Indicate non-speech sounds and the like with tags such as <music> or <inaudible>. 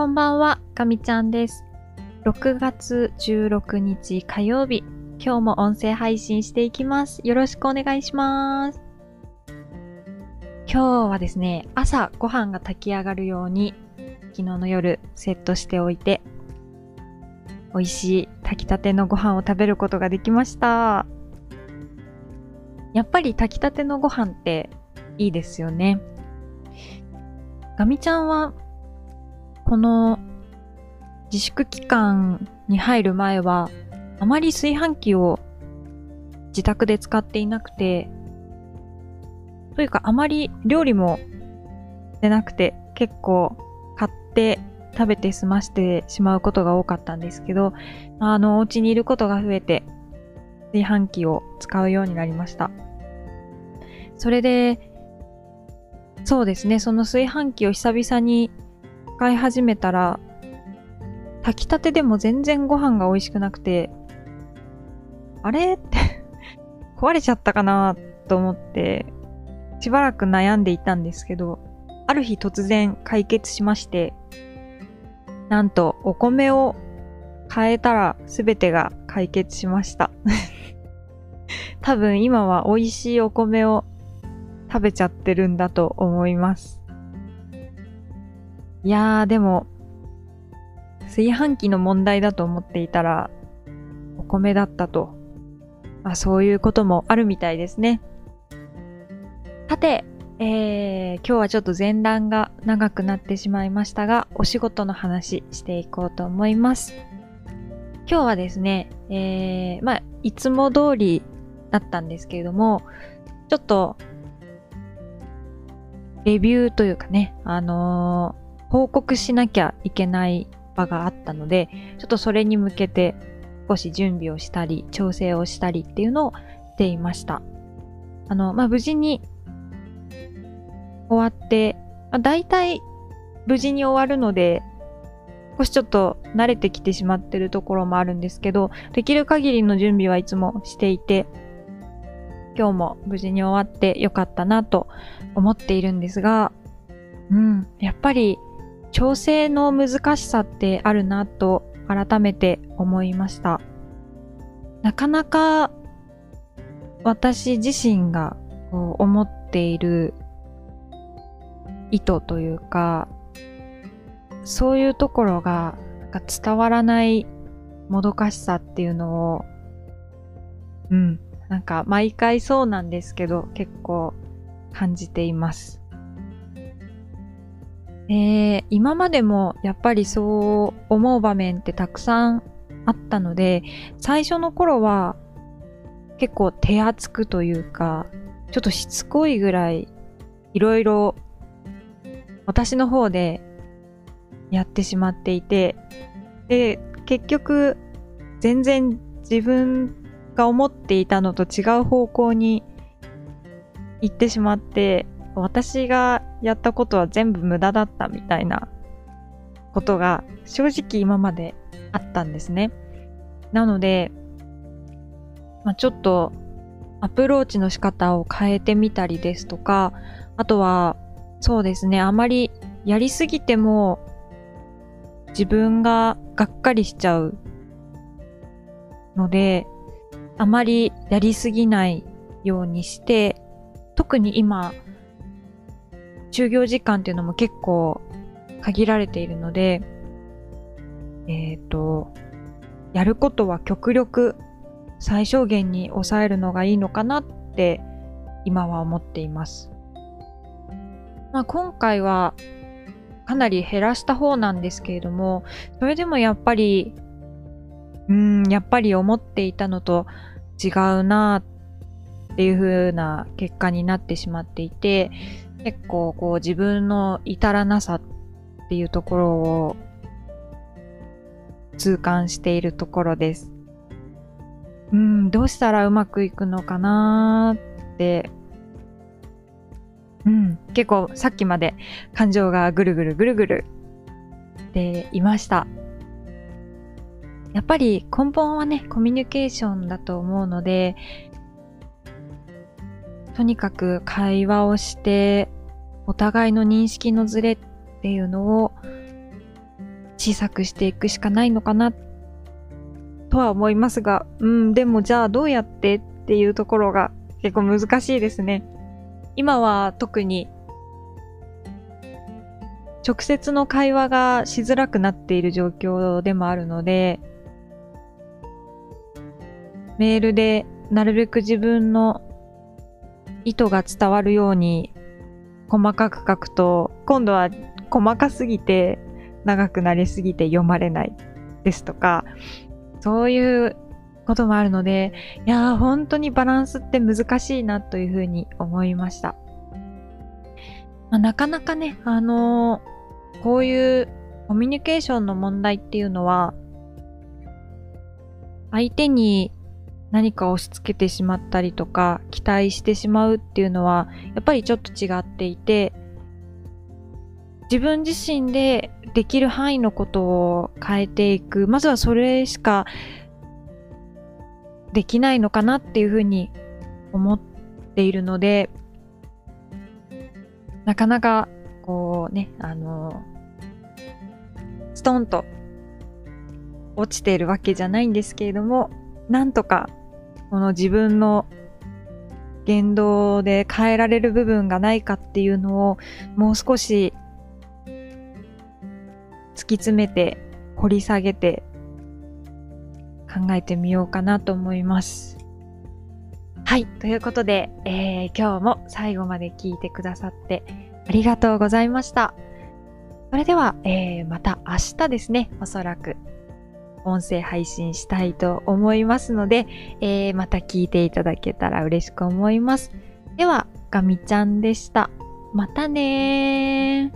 こんばんは、かみちゃんです。6月16日火曜日、今日も音声配信していきます。よろしくお願いします。今日はですね、朝ご飯が炊き上がるように、昨日の夜セットしておいて、美味しい炊きたてのご飯を食べることができました。やっぱり炊きたてのご飯っていいですよね。ガミちゃんはこの自粛期間に入る前は、あまり炊飯器を自宅で使っていなくて、というかあまり料理もしてなくて、結構買って食べて済ましてしまうことが多かったんですけど、あの、お家にいることが増えて、炊飯器を使うようになりました。それで、そうですね、その炊飯器を久々に使い始めたら、炊きたてでも全然ご飯が美味しくなくて、あれ？っ <laughs> て壊れちゃったかなと思って、しばらく悩んでいたんですけど、ある日突然解決しまして、なんとお米を変えたら全てが解決しました。<laughs> 多分今は美味しいお米を食べちゃってるんだと思います。いやーでも、炊飯器の問題だと思っていたら、お米だったと。まあそういうこともあるみたいですね。さて、えー、今日はちょっと前段が長くなってしまいましたが、お仕事の話していこうと思います。今日はですね、えー、まあ、いつも通りだったんですけれども、ちょっと、レビューというかね、あのー報告しなきゃいけない場があったので、ちょっとそれに向けて少し準備をしたり、調整をしたりっていうのをしていました。あの、まあ、無事に終わって、まあ、大体無事に終わるので、少しちょっと慣れてきてしまってるところもあるんですけど、できる限りの準備はいつもしていて、今日も無事に終わってよかったなと思っているんですが、うん、やっぱり調整の難しさってあるなと改めて思いました。なかなか私自身が思っている意図というか、そういうところがなんか伝わらないもどかしさっていうのを、うん、なんか毎回そうなんですけど結構感じています。えー、今までもやっぱりそう思う場面ってたくさんあったので、最初の頃は結構手厚くというか、ちょっとしつこいぐらいいろいろ私の方でやってしまっていて、で、結局全然自分が思っていたのと違う方向に行ってしまって、私がやったことは全部無駄だったみたいなことが正直今まであったんですね。なので、まあ、ちょっとアプローチの仕方を変えてみたりですとか、あとはそうですね、あまりやりすぎても自分ががっかりしちゃうので、あまりやりすぎないようにして、特に今、就業時間っていうのも結構限られているので、えっ、と、やることは極力最小限に抑えるのがいいのかなって今は思っています。まあ、今回はかなり減らした方なんですけれども、それでもやっぱり、うん、やっぱり思っていたのと違うなぁっていう風な結果になってしまっていて、結構こう自分の至らなさっていうところを痛感しているところです。うん、どうしたらうまくいくのかなーって、うん、結構さっきまで感情がぐるぐるぐるぐるっていました。やっぱり根本はね、コミュニケーションだと思うので、とにかく会話をして、お互いの認識のズレっていうのを小さくしていくしかないのかなとは思いますが、うん、でもじゃあどうやってっていうところが結構難しいですね。今は特に直接の会話がしづらくなっている状況でもあるので、メールでなるべく自分の意図が伝わるように細かく書くと、今度は細かすぎて長くなりすぎて読まれないですとか、そういうこともあるので、いやー本当にバランスって難しいなというふうに思いました。まあ、なかなかね、あのー、こういうコミュニケーションの問題っていうのは、相手に何か押し付けてしまったりとか、期待してしまうっていうのは、やっぱりちょっと違っていて、自分自身でできる範囲のことを変えていく。まずはそれしかできないのかなっていうふうに思っているので、なかなか、こうね、あの、ストンと落ちているわけじゃないんですけれども、なんとか、この自分の言動で変えられる部分がないかっていうのを、もう少し突き詰めて掘り下げて考えてみようかなと思います。はい。ということで、えー、今日も最後まで聞いてくださってありがとうございました。それでは、えー、また明日ですね、おそらく音声配信したいと思いますので、えー、また聞いていただけたら嬉しく思います。では、ガミちゃんでした。またね。